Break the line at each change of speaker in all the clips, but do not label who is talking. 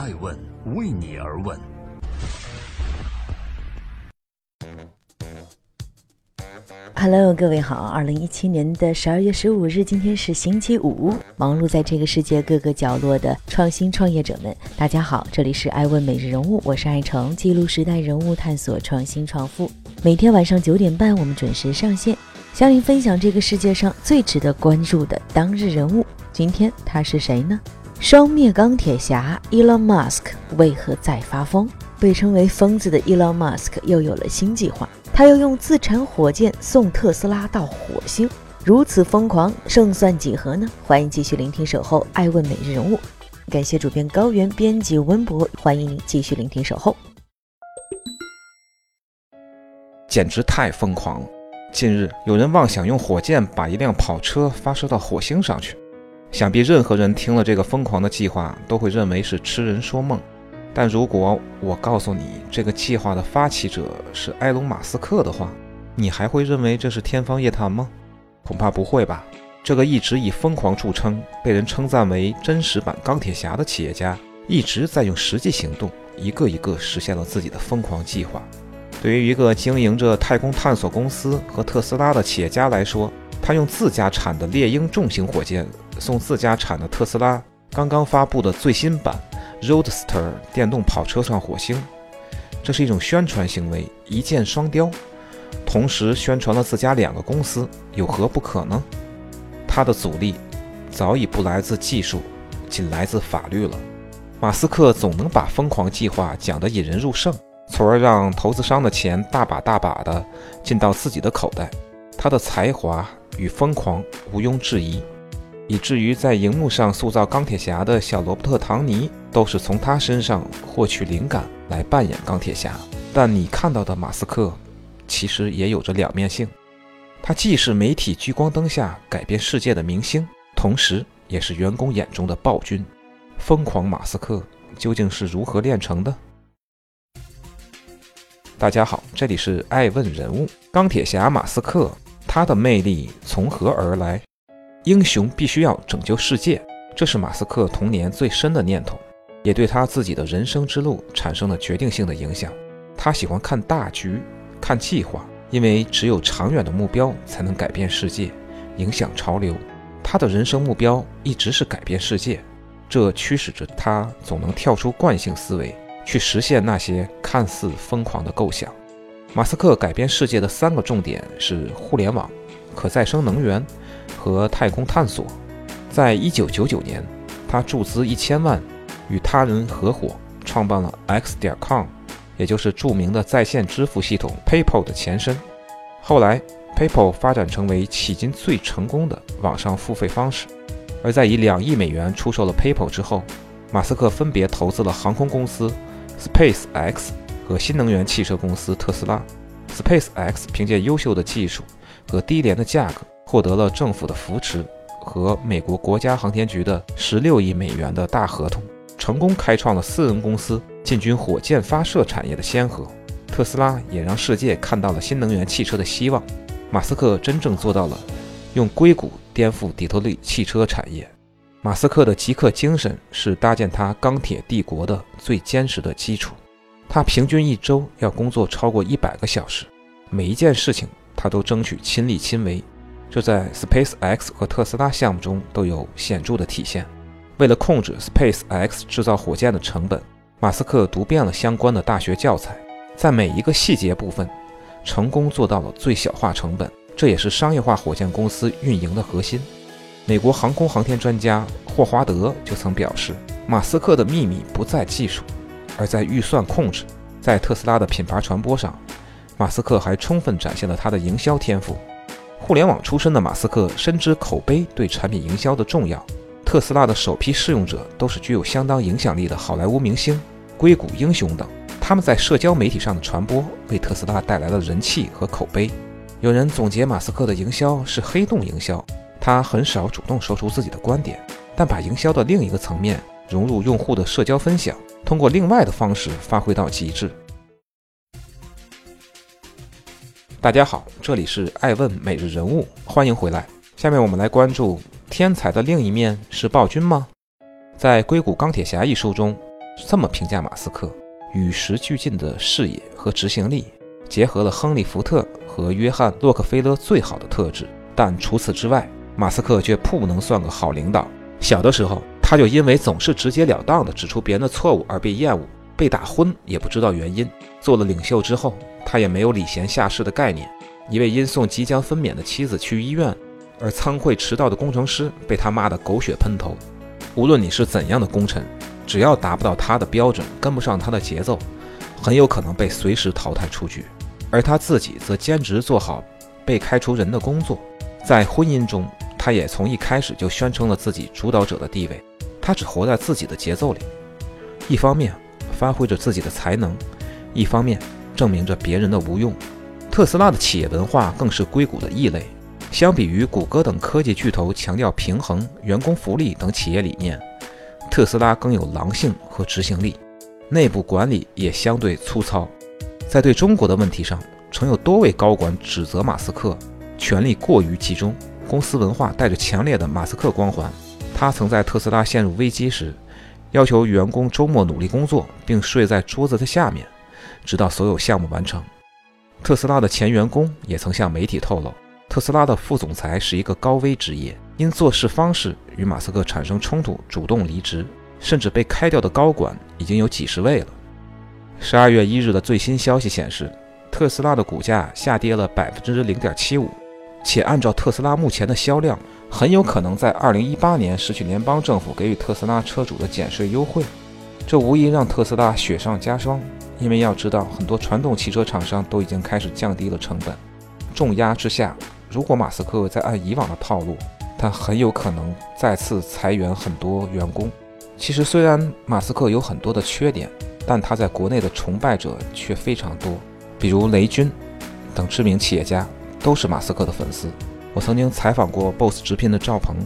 爱问为你而问。
Hello，各位好，二零一七年的十二月十五日，今天是星期五。忙碌在这个世界各个角落的创新创业者们，大家好，这里是爱问每日人物，我是爱成，记录时代人物，探索创新创富。每天晚上九点半，我们准时上线，向您分享这个世界上最值得关注的当日人物。今天他是谁呢？双灭钢铁侠 Elon Musk 为何再发疯？被称为疯子的 Elon Musk 又有了新计划。他要用自产火箭送特斯拉到火星，如此疯狂，胜算几何呢？欢迎继续聆听《守候爱问每日人物》，感谢主编高原、编辑温博，欢迎您继续聆听《守候》。
简直太疯狂了！近日，有人妄想用火箭把一辆跑车发射到火星上去，想必任何人听了这个疯狂的计划，都会认为是痴人说梦。但如果我告诉你这个计划的发起者是埃隆·马斯克的话，你还会认为这是天方夜谭吗？恐怕不会吧。这个一直以疯狂著称、被人称赞为真实版钢铁侠的企业家，一直在用实际行动，一个一个实现了自己的疯狂计划。对于一个经营着太空探索公司和特斯拉的企业家来说，他用自家产的猎鹰重型火箭送自家产的特斯拉刚刚发布的最新版。Roadster 电动跑车上火星，这是一种宣传行为，一箭双雕，同时宣传了自家两个公司，有何不可呢？他的阻力早已不来自技术，仅来自法律了。马斯克总能把疯狂计划讲得引人入胜，从而让投资商的钱大把大把的进到自己的口袋。他的才华与疯狂毋庸置疑。以至于在荧幕上塑造钢铁侠的小罗伯特·唐尼都是从他身上获取灵感来扮演钢铁侠。但你看到的马斯克，其实也有着两面性。他既是媒体聚光灯下改变世界的明星，同时也是员工眼中的暴君。疯狂马斯克究竟是如何炼成的？大家好，这里是爱问人物钢铁侠马斯克，他的魅力从何而来？英雄必须要拯救世界，这是马斯克童年最深的念头，也对他自己的人生之路产生了决定性的影响。他喜欢看大局，看计划，因为只有长远的目标才能改变世界，影响潮流。他的人生目标一直是改变世界，这驱使着他总能跳出惯性思维，去实现那些看似疯狂的构想。马斯克改变世界的三个重点是互联网、可再生能源。和太空探索，在一九九九年，他注资一千万，与他人合伙创办了 X 点 com，也就是著名的在线支付系统 PayPal 的前身。后来，PayPal 发展成为迄今最成功的网上付费方式。而在以两亿美元出售了 PayPal 之后，马斯克分别投资了航空公司 SpaceX 和新能源汽车公司特斯拉。SpaceX 凭借优秀的技术和低廉的价格。获得了政府的扶持和美国国家航天局的十六亿美元的大合同，成功开创了私人公司进军火箭发射产业的先河。特斯拉也让世界看到了新能源汽车的希望。马斯克真正做到了用硅谷颠覆底特律汽车产业。马斯克的极客精神是搭建他钢铁帝国的最坚实的基础。他平均一周要工作超过一百个小时，每一件事情他都争取亲力亲为。这在 SpaceX 和特斯拉项目中都有显著的体现。为了控制 SpaceX 制造火箭的成本，马斯克读遍了相关的大学教材，在每一个细节部分，成功做到了最小化成本。这也是商业化火箭公司运营的核心。美国航空航天专家霍华德就曾表示，马斯克的秘密不在技术，而在预算控制。在特斯拉的品牌传播上，马斯克还充分展现了他的营销天赋。互联网出身的马斯克深知口碑对产品营销的重要。特斯拉的首批试用者都是具有相当影响力的好莱坞明星、硅谷英雄等，他们在社交媒体上的传播为特斯拉带来了人气和口碑。有人总结马斯克的营销是黑洞营销，他很少主动说出自己的观点，但把营销的另一个层面融入用户的社交分享，通过另外的方式发挥到极致。大家好，这里是爱问每日人物，欢迎回来。下面我们来关注天才的另一面是暴君吗？在《硅谷钢铁侠》一书中，这么评价马斯克：与时俱进的视野和执行力，结合了亨利·福特和约翰·洛克菲勒最好的特质。但除此之外，马斯克却不能算个好领导。小的时候，他就因为总是直截了当地指出别人的错误而被厌恶，被打昏也不知道原因。做了领袖之后，他也没有礼贤下士的概念。一位因送即将分娩的妻子去医院而仓会迟到的工程师，被他骂得狗血喷头。无论你是怎样的功臣，只要达不到他的标准，跟不上他的节奏，很有可能被随时淘汰出局。而他自己则兼职做好被开除人的工作。在婚姻中，他也从一开始就宣称了自己主导者的地位。他只活在自己的节奏里，一方面发挥着自己的才能，一方面证明着别人的无用。特斯拉的企业文化更是硅谷的异类。相比于谷歌等科技巨头强调平衡、员工福利等企业理念，特斯拉更有狼性和执行力，内部管理也相对粗糙。在对中国的问题上，曾有多位高管指责马斯克。权力过于集中，公司文化带着强烈的马斯克光环。他曾在特斯拉陷入危机时，要求员工周末努力工作，并睡在桌子的下面，直到所有项目完成。特斯拉的前员工也曾向媒体透露，特斯拉的副总裁是一个高危职业，因做事方式与马斯克产生冲突，主动离职，甚至被开掉的高管已经有几十位了。十二月一日的最新消息显示，特斯拉的股价下跌了百分之零点七五。且按照特斯拉目前的销量，很有可能在二零一八年失去联邦政府给予特斯拉车主的减税优惠，这无疑让特斯拉雪上加霜。因为要知道，很多传统汽车厂商都已经开始降低了成本。重压之下，如果马斯克再按以往的套路，他很有可能再次裁员很多员工。其实，虽然马斯克有很多的缺点，但他在国内的崇拜者却非常多，比如雷军等知名企业家。都是马斯克的粉丝。我曾经采访过 BOSS 直聘的赵鹏，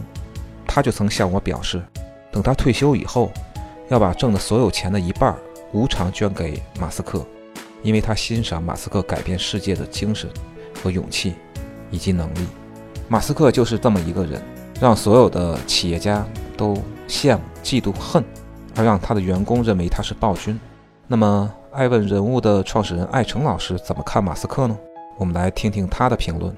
他就曾向我表示，等他退休以后，要把挣的所有钱的一半无偿捐给马斯克，因为他欣赏马斯克改变世界的精神和勇气以及能力。马斯克就是这么一个人，让所有的企业家都羡慕、嫉妒、恨，而让他的员工认为他是暴君。那么，爱问人物的创始人艾诚老师怎么看马斯克呢？我们来听听他的评论。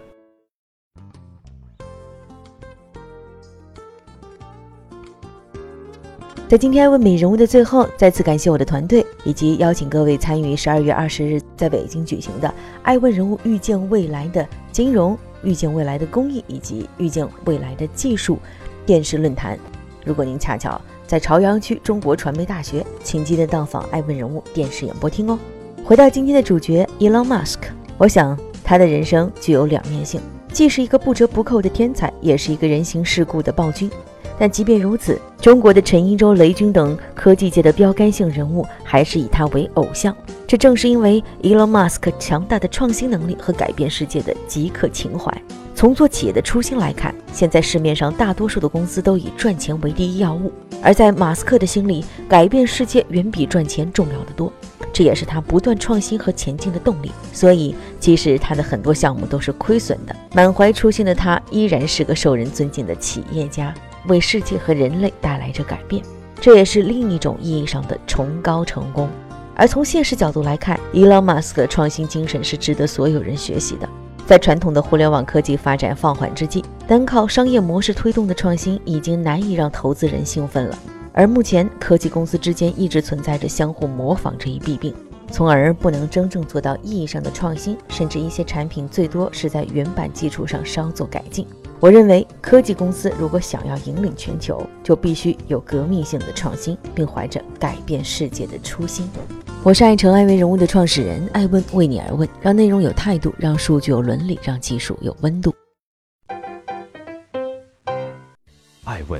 在今天爱问美人物的最后，再次感谢我的团队，以及邀请各位参与十二月二十日在北京举行的“爱问人物遇见未来的金融、遇见未来的公益以及遇见未来的技术”电视论坛。如果您恰巧在朝阳区中国传媒大学，请记得到访“爱问人物”电视演播厅哦。回到今天的主角，Elon Musk，我想。他的人生具有两面性，既是一个不折不扣的天才，也是一个人情世故的暴君。但即便如此，中国的陈一舟、雷军等科技界的标杆性人物还是以他为偶像。这正是因为 Elon Musk 强大的创新能力和改变世界的极客情怀。从做企业的初心来看，现在市面上大多数的公司都以赚钱为第一要务，而在马斯克的心里，改变世界远比赚钱重要的多。这也是他不断创新和前进的动力。所以，即使他的很多项目都是亏损的，满怀初心的他依然是个受人尊敬的企业家，为世界和人类带来着改变。这也是另一种意义上的崇高成功。而从现实角度来看，伊朗马斯克的创新精神是值得所有人学习的。在传统的互联网科技发展放缓之际，单靠商业模式推动的创新已经难以让投资人兴奋了。而目前，科技公司之间一直存在着相互模仿这一弊病，从而不能真正做到意义上的创新，甚至一些产品最多是在原版基础上稍作改进。我认为，科技公司如果想要引领全球，就必须有革命性的创新，并怀着改变世界的初心。我是爱成爱为人物的创始人，爱问为你而问，让内容有态度，让数据有伦理，让技术有温度。
爱问。